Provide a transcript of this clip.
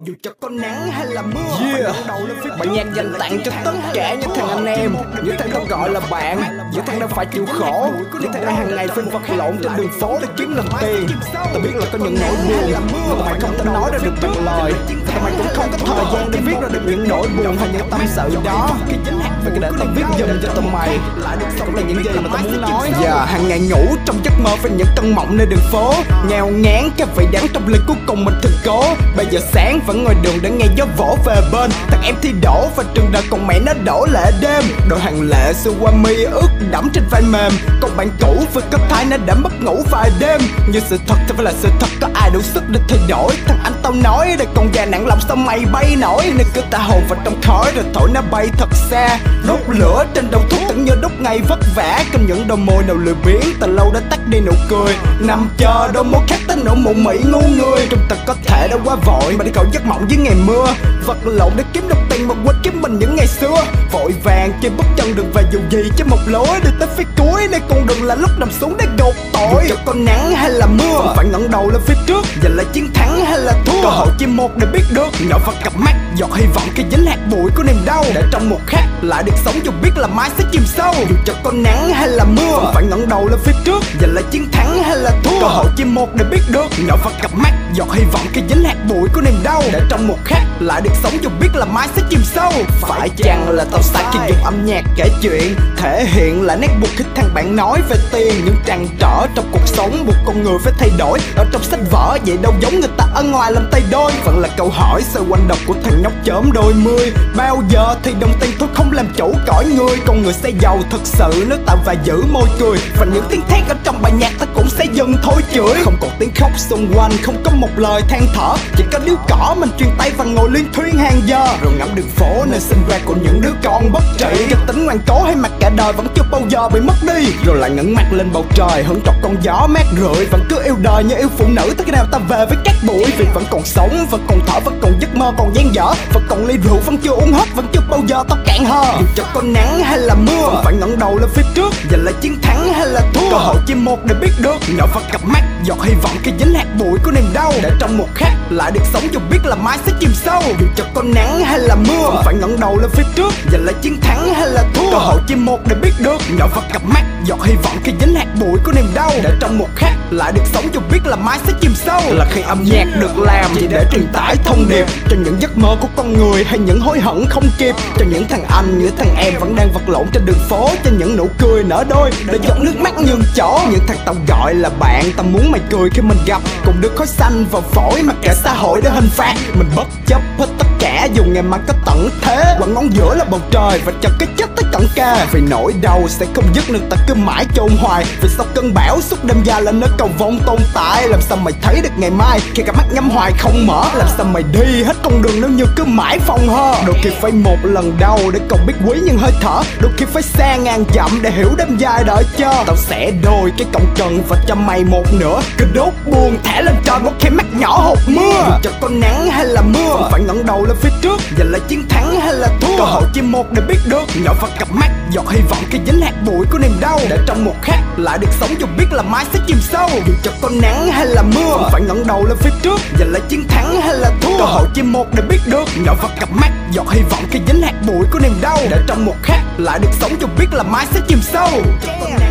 dù cho có nắng hay là mưa Yeah. Bản nhạc dành tặng cho tất cả những thằng anh em. Những thằng không gọi là bạn. Những thằng đang phải chịu khổ. Những thằng đang hàng ngày phải vật lộn trên đường phố để kiếm lần tiền. Ta biết là có những nỗi buồn. Mà mày không thể nói ra được bằng lời. Và mày cũng không có thời gian để viết ra được những nỗi buồn hay những tâm sự đó phải để tao viết dùm cho tụi mày. Cũng là những gì mà tao muốn nói. Giờ hàng ngày ngủ trong giấc mơ và những cơn mộng nơi đường phố. Nghèo ngán cái vị đắng trong ly cuối cùng mình thực cố. Bây giờ sáng vẫn ngồi đường để nghe gió vỗ về bên. Thằng em thi đổ và trường đời còn mẹ nó đổ lệ đêm. Đội hàng lệ xưa qua mi ướt đẫm trên vai mềm. Còn bạn cũ vừa cấp thái nó đã mất ngủ vài đêm. Như sự thật thì phải là sự thật, có ai đủ sức để thay đổi? Thằng anh tao nói đây còn già nặng lòng sao mày bay nổi? Nên cứ ta hồn vào trong khói rồi thổi nó bay thật xa Đốt lửa trên đầu thuốc tưởng như đốt ngày vất vả. Cầm những đôi môi nào lười biếng từ lâu đã tắt đi nụ cười. Nằm chờ đôi môi khác tới nụ mụ mị ngu người. Trong ta có thể đã quá vội mà đi cầu giấc mộng dưới ngày mưa. Vật lộn để kiếm được tiền mà quên kiếm mình những ngày xưa. Vội vàng trên bước chân đường về dù gì chứ một lối đi tới phía cuối. Nơi con đường là lúc nằm xuống để gột tội. Dù cho có nắng hay là mưa Không phải ngẩng đầu lên phía trước Giành lại chiến thắng hay là thua. Cơ hội chỉ một để biết được. Nhỏ vào cặp mắt giọt hy vọng khi dính hạt bụi của niềm đau. Để trong một khắc lại được sống dù biết là mai sẽ chìm sâu. Dù cho có nắng hay là mưa Không phải ngẩng đầu lên phía trước. Giành lại chiến thắng hay là thua, Cơ hội chỉ một để biết được. Nhỏ vào cặp mắt, giọt hy vọng khi dính hạt bụi của niềm đau. Để trong một khắc lại được sống dù biết là mai sẽ chìm sâu. Phải chăng là tao sai khi dùng âm nhạc kể chuyện, Thể hiện là nét buộc khi thằng bạn nói về tiền. Những trăn trở trong cuộc sống buộc con người phải thay đổi. Ở trong sách vở vậy đâu giống người ta ở ngoài làm tay đôi. Vẫn là câu hỏi xoay quanh đọc của thằng nhóc chớm đôi mươi. Bao giờ thì đồng tiền thôi không làm chủ cõi người Con người sẽ giàu thật sự. Nếu tạo và giữ môi cười Và những tiếng thét ở trong bài nhạc ta cũng sẽ dần thôi chửi. Không còn tiếng khóc xung quanh không có một lời than thở. Chỉ có điếu cỏ mình truyền tay và ngồi liên thuyên hàng giờ. Rồi ngắm đường phố nơi sinh ra của những đứa con bất trị. Cái tính ngoan cố hay mặt cả đời vẫn chưa bao giờ bị mất đi. Rồi lại ngẩng mặt lên bầu trời hứng trọc con gió mát rượi. Vẫn cứ yêu đời như yêu phụ nữ tới khi nào ta về với các bụi Vì vẫn còn sống, vẫn còn thở, vẫn còn giấc mơ còn dang dở. Vẫn còn ly rượu vẫn chưa uống hết, vẫn chưa bao giờ tao cạn hờ cho có nắng hay là mưa? Không phải ngẩng đầu lên phía trước Giành lại chiến thắng hay là thua? Cơ hội chỉ một để biết được. Nhỏ vào cặp mắt giọt hy vọng khi dính hạt bụi của niềm đau. Để trong một khắc lại được sống dù biết là mai sẽ chìm sâu. Dù cho có nắng hay là mưa Không phải ngẩng đầu lên phía trước Giành lại chiến thắng hay là thua. Cơ hội chỉ một để biết được. Nhỏ vào cặp mắt giọt hy vọng khi dính hạt bụi của niềm đau. Để trong một khắc lại được sống dù biết là mai sẽ chìm sâu. Là khi âm nhạc được làm chỉ để truyền tải thông điệp Cho những giấc mơ của con người hay những hối hận không kịp. Cho những thằng anh, những thằng em vẫn đang vật lộn trên đường phố Cho những nụ cười nở đôi. Để giọt nước mắt nhường chỗ Những thằng tao gọi là bạn, tao muốn mày cười khi mình gặp Cùng được khói xanh vào phổi mà cả xã hội để hình phạt. Mình bất chấp hết tất dù ngày mai có tận thế. Quẳng ngón giữa là bầu trời và chặt cái chết tới tận ca Vì nỗi đau sẽ không dứt nên ta cứ mãi chôn hoài. Vì sau cơn bão, suốt đêm dài là nơi cầu vong tồn tại. Làm sao mày thấy được ngày mai? Khi cả mắt nhắm hoài không mở. Làm sao mày đi hết con đường nếu như cứ mãi phòng hơ? Đôi khi phải một lần đau để còn biết quý những hơi thở. Đôi khi phải xa ngàn dặm để hiểu đêm dài đợi chờ. Tao sẽ đôi cái cọng cần và cho mày một nửa. Cứ đốt buồn thả lên trời một khi mắt nhỏ hột mưa. Dù cho có nắng hay là mưa Không phải ngẩng đầu lên phía trước. Giờ là chiến thắng hay là thua? Cơ hội chỉ một để biết được. Nhỏ vào cặp mắt, giọt hy vọng khi dính hạt bụi của niềm đau. Để trong một khắc lại được sống, dù biết là mái sẽ chìm sâu. Dù cho có nắng hay là mưa Không phải ngẩng đầu lên phía trước. Giờ là chiến thắng hay là thua? Cơ hội chỉ một để biết được. Nhỏ vào cặp mắt, giọt hy vọng khi dính hạt bụi của niềm đau. Để trong một khắc lại được sống, dù biết là mái sẽ chìm sâu. yeah.